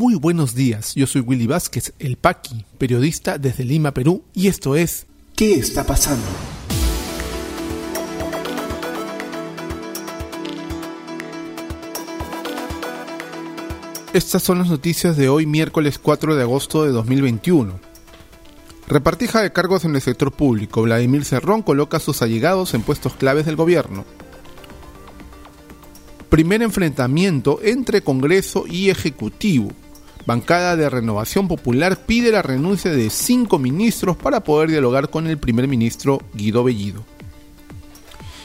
Muy buenos días, yo soy Willy Vázquez, el Paqui, periodista desde Lima, Perú, y esto es ¿Qué está pasando? Estas son las noticias de hoy, miércoles 4 de agosto de 2021. Repartija de cargos en el sector público. Vladimir Cerrón coloca a sus allegados en puestos claves del gobierno. Primer enfrentamiento entre Congreso y Ejecutivo. Bancada de Renovación Popular pide la renuncia de cinco ministros para poder dialogar con el primer ministro Guido Bellido.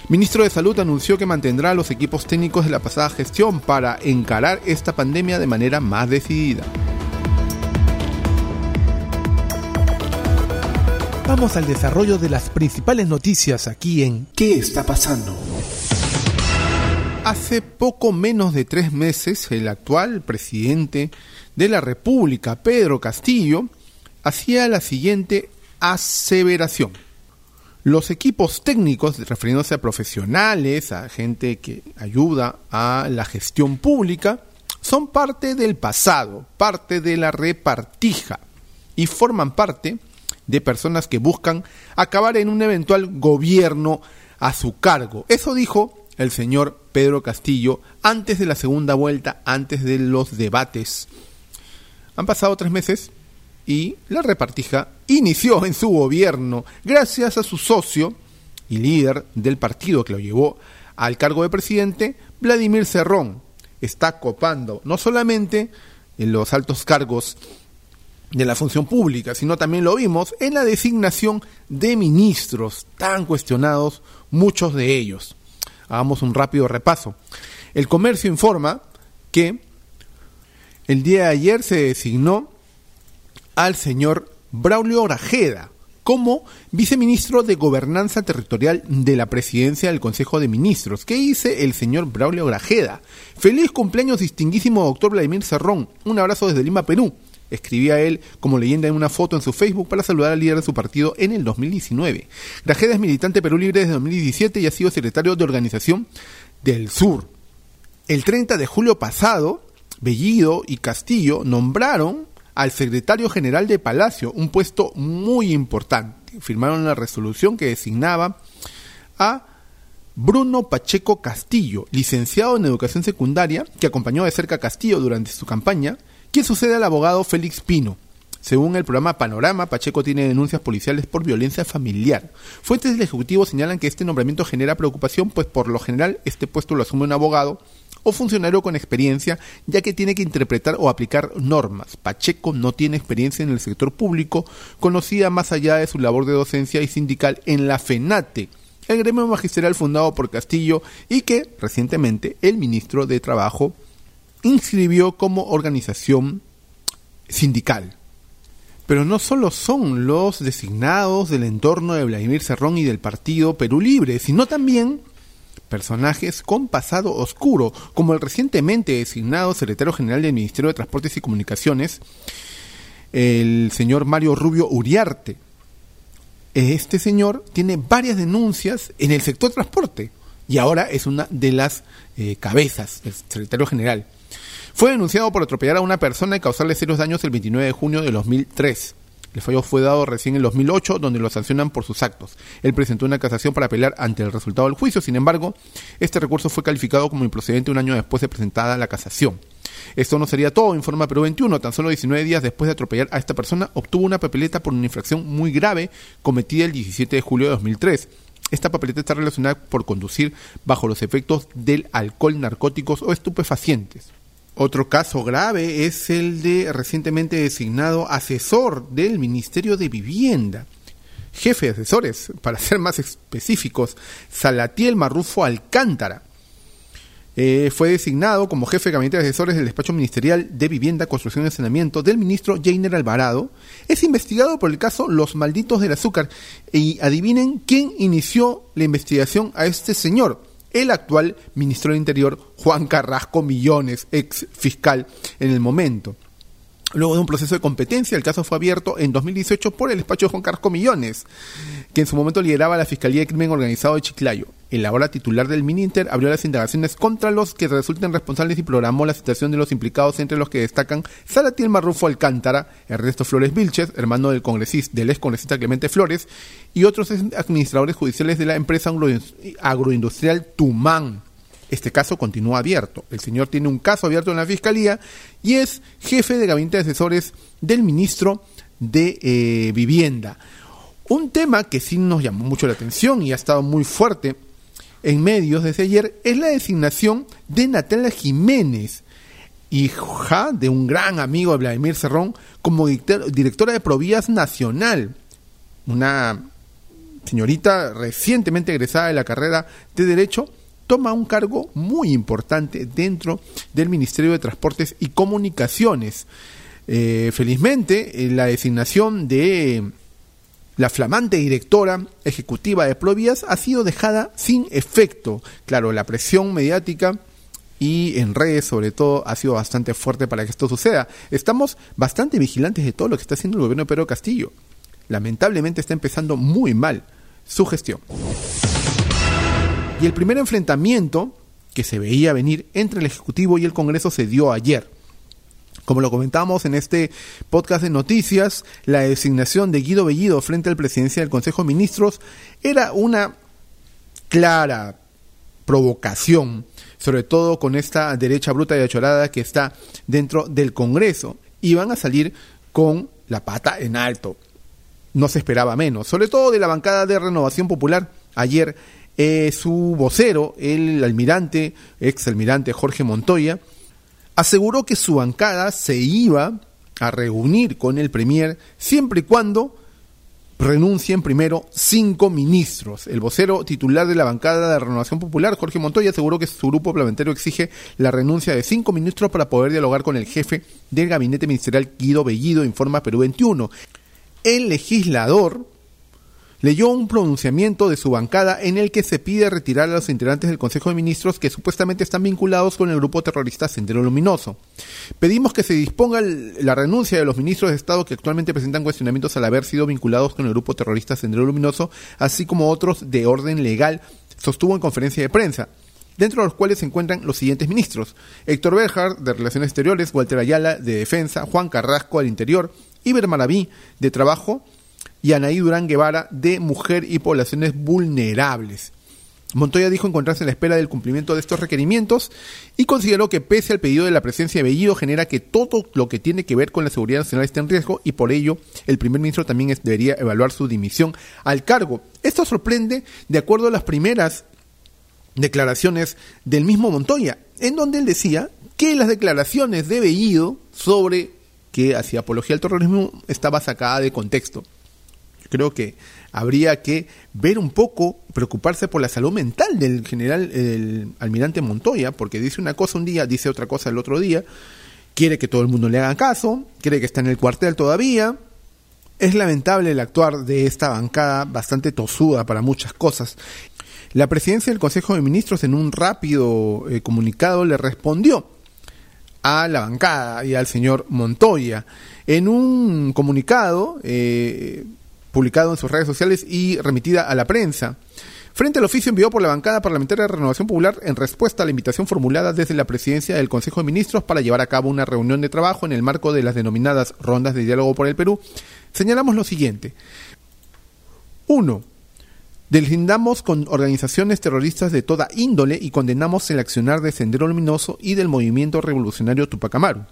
Ministro de Salud anunció que mantendrá los equipos técnicos de la pasada gestión para encarar esta pandemia de manera más decidida. Vamos al desarrollo de las principales noticias aquí en ¿Qué está pasando? Hace poco menos de tres meses, el actual presidente de la República, Pedro Castillo, hacía la siguiente aseveración. Los equipos técnicos, refiriéndose a profesionales, a gente que ayuda a la gestión pública, son parte del pasado, parte de la repartija y forman parte de personas que buscan acabar en un eventual gobierno a su cargo. Eso dijo el señor Pedro Castillo antes de la segunda vuelta, antes de los debates. Han pasado tres meses y la repartija inició en su gobierno gracias a su socio y líder del partido que lo llevó al cargo de presidente, Vladimir Cerrón. Está copando no solamente en los altos cargos de la función pública, sino también lo vimos en la designación de ministros tan cuestionados, muchos de ellos. Hagamos un rápido repaso. El comercio informa que el día de ayer se designó al señor Braulio Orajeda como viceministro de Gobernanza Territorial de la Presidencia del Consejo de Ministros. ¿Qué dice el señor Braulio Orajeda? Feliz cumpleaños, distinguísimo doctor Vladimir Cerrón. Un abrazo desde Lima, Perú. Escribía él como leyenda en una foto en su Facebook para saludar al líder de su partido en el 2019. Grajeda es militante Perú Libre desde 2017 y ha sido secretario de Organización del Sur. El 30 de julio pasado, Bellido y Castillo nombraron al secretario general de Palacio, un puesto muy importante. Firmaron la resolución que designaba a Bruno Pacheco Castillo, licenciado en educación secundaria, que acompañó de cerca a Castillo durante su campaña, ¿Qué sucede al abogado Félix Pino? Según el programa Panorama, Pacheco tiene denuncias policiales por violencia familiar. Fuentes del Ejecutivo señalan que este nombramiento genera preocupación, pues por lo general este puesto lo asume un abogado o funcionario con experiencia, ya que tiene que interpretar o aplicar normas. Pacheco no tiene experiencia en el sector público, conocida más allá de su labor de docencia y sindical en la FENATE, el gremio magisterial fundado por Castillo y que recientemente el ministro de Trabajo inscribió como organización sindical. Pero no solo son los designados del entorno de Vladimir Cerrón y del partido Perú Libre, sino también personajes con pasado oscuro, como el recientemente designado secretario general del Ministerio de Transportes y Comunicaciones, el señor Mario Rubio Uriarte. Este señor tiene varias denuncias en el sector transporte y ahora es una de las eh, cabezas, el secretario general. Fue denunciado por atropellar a una persona y causarle serios daños el 29 de junio de 2003. El fallo fue dado recién en el 2008, donde lo sancionan por sus actos. Él presentó una casación para apelar ante el resultado del juicio, sin embargo, este recurso fue calificado como improcedente un año después de presentada la casación. Esto no sería todo, informa Perú 21. Tan solo 19 días después de atropellar a esta persona, obtuvo una papeleta por una infracción muy grave cometida el 17 de julio de 2003. Esta papeleta está relacionada por conducir bajo los efectos del alcohol, narcóticos o estupefacientes. Otro caso grave es el de recientemente designado asesor del Ministerio de Vivienda. Jefe de asesores, para ser más específicos, Salatiel Marrufo Alcántara. Eh, fue designado como jefe de gabinete de asesores del despacho ministerial de Vivienda, Construcción y Saneamiento del ministro Jainer Alvarado. Es investigado por el caso Los Malditos del Azúcar. Y adivinen quién inició la investigación a este señor el actual ministro del Interior, Juan Carrasco Millones, ex fiscal en el momento. Luego de un proceso de competencia, el caso fue abierto en 2018 por el despacho de Juan Carlos Millones, que en su momento lideraba la Fiscalía de Crimen Organizado de Chiclayo. El ahora titular del Mininter abrió las indagaciones contra los que resulten responsables y programó la situación de los implicados, entre los que destacan Salatiel Marrufo Alcántara, Ernesto Flores Vilches, hermano del congresista, del ex congresista Clemente Flores, y otros administradores judiciales de la empresa agroindustrial Tumán. Este caso continúa abierto. El señor tiene un caso abierto en la Fiscalía y es jefe de gabinete de asesores del ministro de eh, Vivienda. Un tema que sí nos llamó mucho la atención y ha estado muy fuerte en medios desde ayer es la designación de Natalia Jiménez, hija de un gran amigo de Vladimir Cerrón, como directora de Provías Nacional. Una señorita recientemente egresada de la carrera de Derecho toma un cargo muy importante dentro del Ministerio de Transportes y Comunicaciones. Eh, felizmente, eh, la designación de la flamante directora ejecutiva de Provías ha sido dejada sin efecto. Claro, la presión mediática y en redes sobre todo ha sido bastante fuerte para que esto suceda. Estamos bastante vigilantes de todo lo que está haciendo el gobierno de Pedro Castillo. Lamentablemente está empezando muy mal su gestión. Y el primer enfrentamiento que se veía venir entre el Ejecutivo y el Congreso se dio ayer. Como lo comentamos en este podcast de noticias, la designación de Guido Bellido frente al presidencia del Consejo de Ministros era una clara provocación, sobre todo con esta derecha bruta y achorada que está dentro del Congreso. Y van a salir con la pata en alto. No se esperaba menos, sobre todo de la bancada de Renovación Popular. Ayer eh, su vocero, el almirante, ex almirante Jorge Montoya, aseguró que su bancada se iba a reunir con el Premier siempre y cuando renuncien primero cinco ministros. El vocero titular de la bancada de Renovación Popular, Jorge Montoya, aseguró que su grupo parlamentario exige la renuncia de cinco ministros para poder dialogar con el jefe del gabinete ministerial, Guido Bellido, informa Perú 21. El legislador leyó un pronunciamiento de su bancada en el que se pide retirar a los integrantes del Consejo de Ministros que supuestamente están vinculados con el grupo terrorista Sendero Luminoso. Pedimos que se disponga la renuncia de los ministros de Estado que actualmente presentan cuestionamientos al haber sido vinculados con el grupo terrorista Sendero Luminoso, así como otros de orden legal, sostuvo en conferencia de prensa dentro de los cuales se encuentran los siguientes ministros. Héctor Berhard, de Relaciones Exteriores, Walter Ayala, de Defensa, Juan Carrasco, del Interior, Iber Maraví, de Trabajo, y Anaí Durán Guevara de Mujer y Poblaciones Vulnerables. Montoya dijo encontrarse a la espera del cumplimiento de estos requerimientos y consideró que pese al pedido de la presencia de Bellido genera que todo lo que tiene que ver con la seguridad nacional esté en riesgo y por ello el primer ministro también debería evaluar su dimisión al cargo. Esto sorprende de acuerdo a las primeras declaraciones del mismo Montoya, en donde él decía que las declaraciones de Bellido sobre que hacía apología al terrorismo estaba sacada de contexto creo que habría que ver un poco, preocuparse por la salud mental del general, el almirante Montoya, porque dice una cosa un día, dice otra cosa el otro día, quiere que todo el mundo le haga caso, cree que está en el cuartel todavía. Es lamentable el actuar de esta bancada bastante tosuda para muchas cosas. La presidencia del Consejo de Ministros en un rápido eh, comunicado le respondió a la bancada y al señor Montoya. En un comunicado, eh, publicado en sus redes sociales y remitida a la prensa. Frente al oficio enviado por la bancada parlamentaria de Renovación Popular en respuesta a la invitación formulada desde la presidencia del Consejo de Ministros para llevar a cabo una reunión de trabajo en el marco de las denominadas rondas de diálogo por el Perú, señalamos lo siguiente. 1. Deslindamos con organizaciones terroristas de toda índole y condenamos el accionar de Sendero Luminoso y del movimiento revolucionario Tupac Amaru.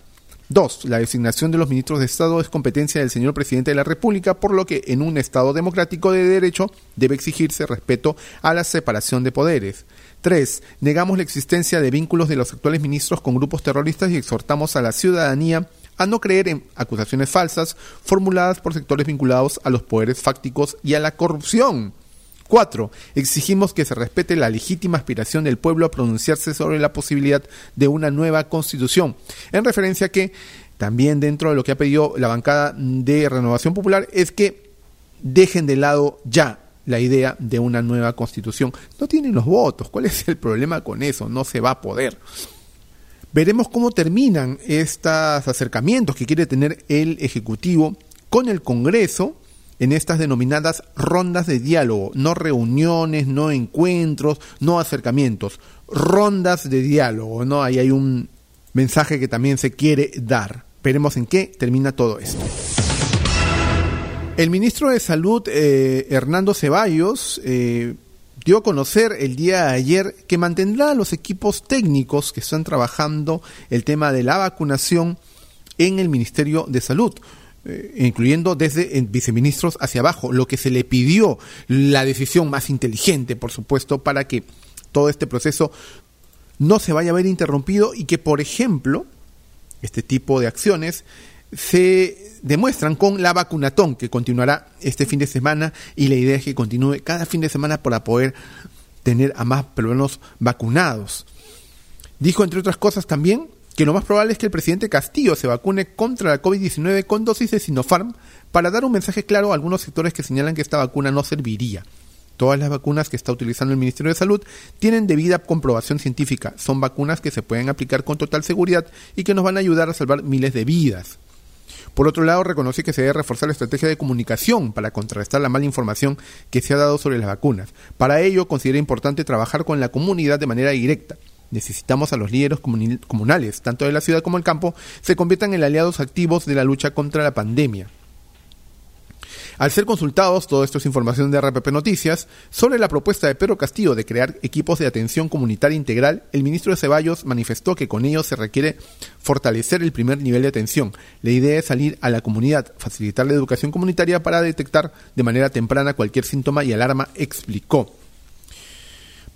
Dos, la designación de los ministros de Estado es competencia del señor presidente de la República, por lo que en un Estado democrático de derecho debe exigirse respeto a la separación de poderes. Tres, negamos la existencia de vínculos de los actuales ministros con grupos terroristas y exhortamos a la ciudadanía a no creer en acusaciones falsas formuladas por sectores vinculados a los poderes fácticos y a la corrupción. Cuatro, exigimos que se respete la legítima aspiración del pueblo a pronunciarse sobre la posibilidad de una nueva constitución, en referencia a que también dentro de lo que ha pedido la bancada de Renovación Popular es que dejen de lado ya la idea de una nueva constitución. No tienen los votos, ¿cuál es el problema con eso? No se va a poder. Veremos cómo terminan estos acercamientos que quiere tener el Ejecutivo con el Congreso en estas denominadas rondas de diálogo, no reuniones, no encuentros, no acercamientos, rondas de diálogo, ¿no? Ahí hay un mensaje que también se quiere dar. Veremos en qué termina todo esto. El ministro de Salud, eh, Hernando Ceballos, eh, dio a conocer el día de ayer que mantendrá a los equipos técnicos que están trabajando el tema de la vacunación en el Ministerio de Salud. Eh, incluyendo desde viceministros hacia abajo, lo que se le pidió, la decisión más inteligente, por supuesto, para que todo este proceso no se vaya a ver interrumpido y que, por ejemplo, este tipo de acciones se demuestran con la vacunatón que continuará este fin de semana y la idea es que continúe cada fin de semana para poder tener a más peruanos vacunados. Dijo, entre otras cosas, también que lo más probable es que el presidente Castillo se vacune contra la COVID-19 con dosis de Sinopharm para dar un mensaje claro a algunos sectores que señalan que esta vacuna no serviría. Todas las vacunas que está utilizando el Ministerio de Salud tienen debida comprobación científica. Son vacunas que se pueden aplicar con total seguridad y que nos van a ayudar a salvar miles de vidas. Por otro lado, reconocí que se debe reforzar la estrategia de comunicación para contrarrestar la mala información que se ha dado sobre las vacunas. Para ello, considera importante trabajar con la comunidad de manera directa necesitamos a los líderes comunales, tanto de la ciudad como el campo, se conviertan en aliados activos de la lucha contra la pandemia. Al ser consultados, todo esto es información de RPP Noticias, sobre la propuesta de Pedro Castillo de crear equipos de atención comunitaria integral, el ministro de Ceballos manifestó que con ello se requiere fortalecer el primer nivel de atención. La idea es salir a la comunidad, facilitar la educación comunitaria para detectar de manera temprana cualquier síntoma y alarma, explicó.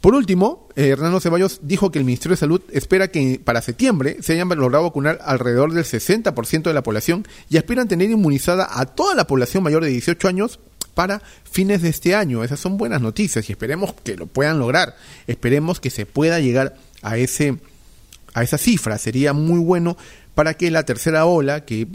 Por último, eh, Hernando Ceballos dijo que el Ministerio de Salud espera que para septiembre se hayan logrado vacunar alrededor del 60% de la población y aspiran tener inmunizada a toda la población mayor de 18 años para fines de este año. Esas son buenas noticias y esperemos que lo puedan lograr. Esperemos que se pueda llegar a ese a esa cifra. Sería muy bueno para que la tercera ola, que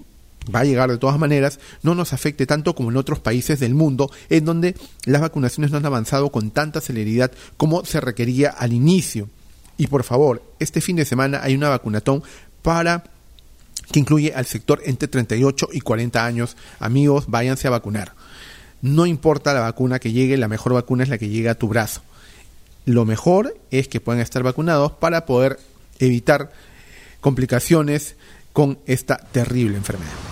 va a llegar de todas maneras, no nos afecte tanto como en otros países del mundo, en donde las vacunaciones no han avanzado con tanta celeridad como se requería al inicio. Y por favor, este fin de semana hay una vacunatón para que incluye al sector entre 38 y 40 años. Amigos, váyanse a vacunar. No importa la vacuna que llegue, la mejor vacuna es la que llega a tu brazo. Lo mejor es que puedan estar vacunados para poder evitar complicaciones con esta terrible enfermedad.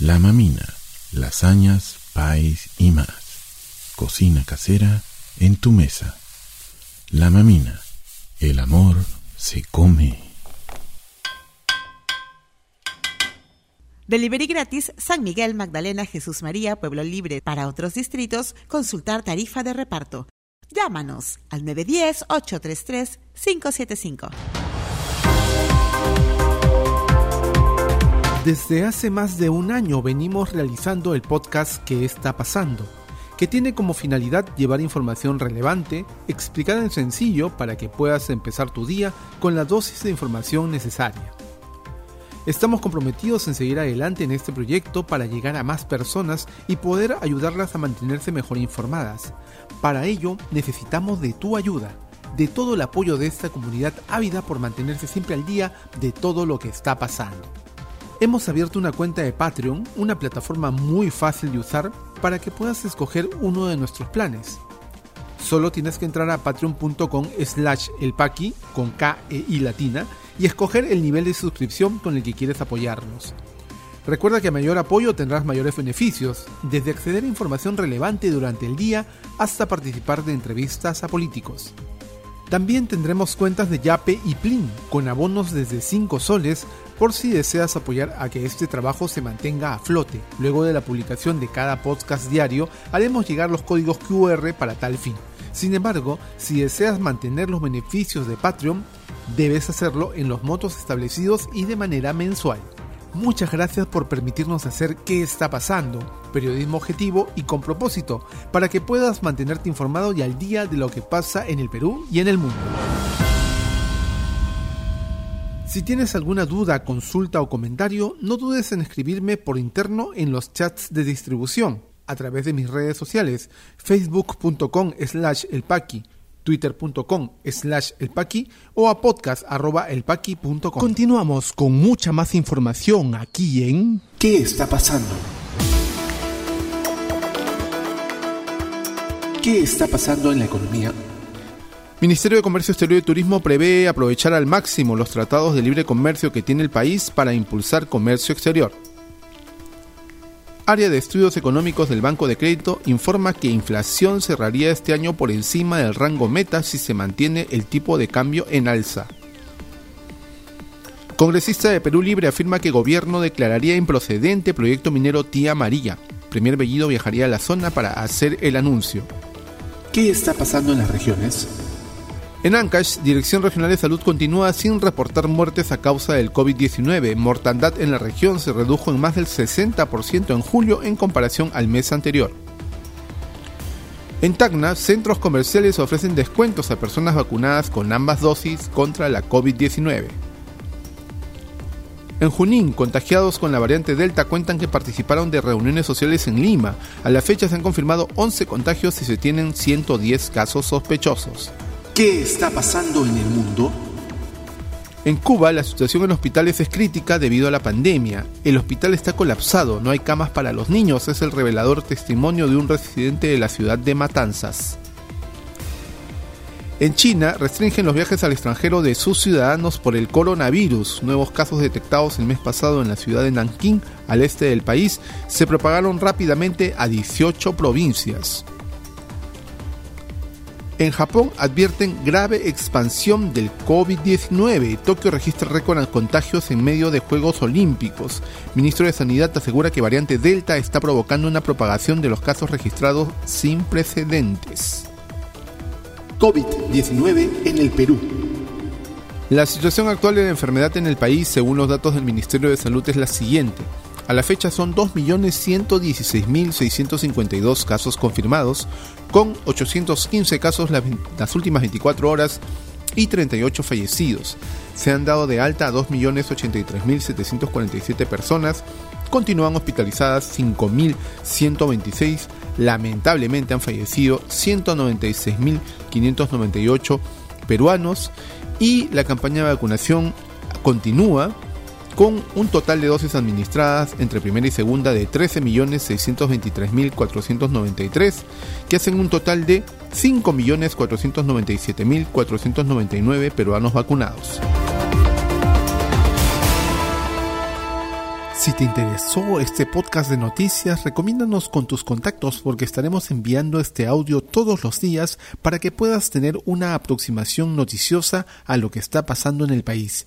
La mamina, lasañas, pais y más. Cocina casera en tu mesa. La mamina, el amor se come. Delivery gratis San Miguel, Magdalena, Jesús María, Pueblo Libre. Para otros distritos, consultar tarifa de reparto. Llámanos al 910-833-575. Desde hace más de un año venimos realizando el podcast ¿Qué está pasando? que tiene como finalidad llevar información relevante, explicada en sencillo para que puedas empezar tu día con la dosis de información necesaria. Estamos comprometidos en seguir adelante en este proyecto para llegar a más personas y poder ayudarlas a mantenerse mejor informadas. Para ello necesitamos de tu ayuda, de todo el apoyo de esta comunidad ávida por mantenerse siempre al día de todo lo que está pasando. Hemos abierto una cuenta de Patreon, una plataforma muy fácil de usar para que puedas escoger uno de nuestros planes. Solo tienes que entrar a patreon.com slash elpaqui con K e I latina y escoger el nivel de suscripción con el que quieres apoyarnos. Recuerda que a mayor apoyo tendrás mayores beneficios, desde acceder a información relevante durante el día hasta participar de entrevistas a políticos. También tendremos cuentas de Yape y Plin, con abonos desde 5 soles por si deseas apoyar a que este trabajo se mantenga a flote. Luego de la publicación de cada podcast diario, haremos llegar los códigos QR para tal fin. Sin embargo, si deseas mantener los beneficios de Patreon, debes hacerlo en los montos establecidos y de manera mensual. Muchas gracias por permitirnos hacer qué está pasando, periodismo objetivo y con propósito, para que puedas mantenerte informado y al día de lo que pasa en el Perú y en el mundo. Si tienes alguna duda, consulta o comentario, no dudes en escribirme por interno en los chats de distribución, a través de mis redes sociales, facebook.com slash elpaqui, twitter.com slash elpaqui o a podcast arroba elpaqui.com. Continuamos con mucha más información aquí en ¿Qué está pasando? ¿Qué está pasando en la economía? Ministerio de Comercio Exterior y Turismo prevé aprovechar al máximo los tratados de libre comercio que tiene el país para impulsar comercio exterior. Área de Estudios Económicos del Banco de Crédito informa que inflación cerraría este año por encima del rango meta si se mantiene el tipo de cambio en alza. Congresista de Perú Libre afirma que gobierno declararía improcedente proyecto minero Tía María. Premier Bellido viajaría a la zona para hacer el anuncio. ¿Qué está pasando en las regiones? En Ancash, Dirección Regional de Salud continúa sin reportar muertes a causa del COVID-19. Mortandad en la región se redujo en más del 60% en julio en comparación al mes anterior. En Tacna, centros comerciales ofrecen descuentos a personas vacunadas con ambas dosis contra la COVID-19. En Junín, contagiados con la variante Delta cuentan que participaron de reuniones sociales en Lima. A la fecha se han confirmado 11 contagios y se tienen 110 casos sospechosos. ¿Qué está pasando en el mundo? En Cuba, la situación en hospitales es crítica debido a la pandemia. El hospital está colapsado, no hay camas para los niños, es el revelador testimonio de un residente de la ciudad de Matanzas. En China, restringen los viajes al extranjero de sus ciudadanos por el coronavirus. Nuevos casos detectados el mes pasado en la ciudad de Nankín, al este del país, se propagaron rápidamente a 18 provincias. En Japón advierten grave expansión del COVID-19. Tokio registra récord en contagios en medio de Juegos Olímpicos. Ministro de Sanidad asegura que variante Delta está provocando una propagación de los casos registrados sin precedentes. COVID-19 en el Perú. La situación actual de la enfermedad en el país, según los datos del Ministerio de Salud, es la siguiente. A la fecha son 2.116.652 casos confirmados, con 815 casos las, últimas 24 horas y 38 fallecidos. Se han dado de alta a 2.083.747 personas, continúan hospitalizadas 5.126, lamentablemente han fallecido 196.598 peruanos y la campaña de vacunación continúa con un total de dosis administradas entre primera y segunda de 13.623.493, que hacen un total de 5.497.499 peruanos vacunados. Si te interesó este podcast de noticias, recomiéndanos con tus contactos porque estaremos enviando este audio todos los días para que puedas tener una aproximación noticiosa a lo que está pasando en el país.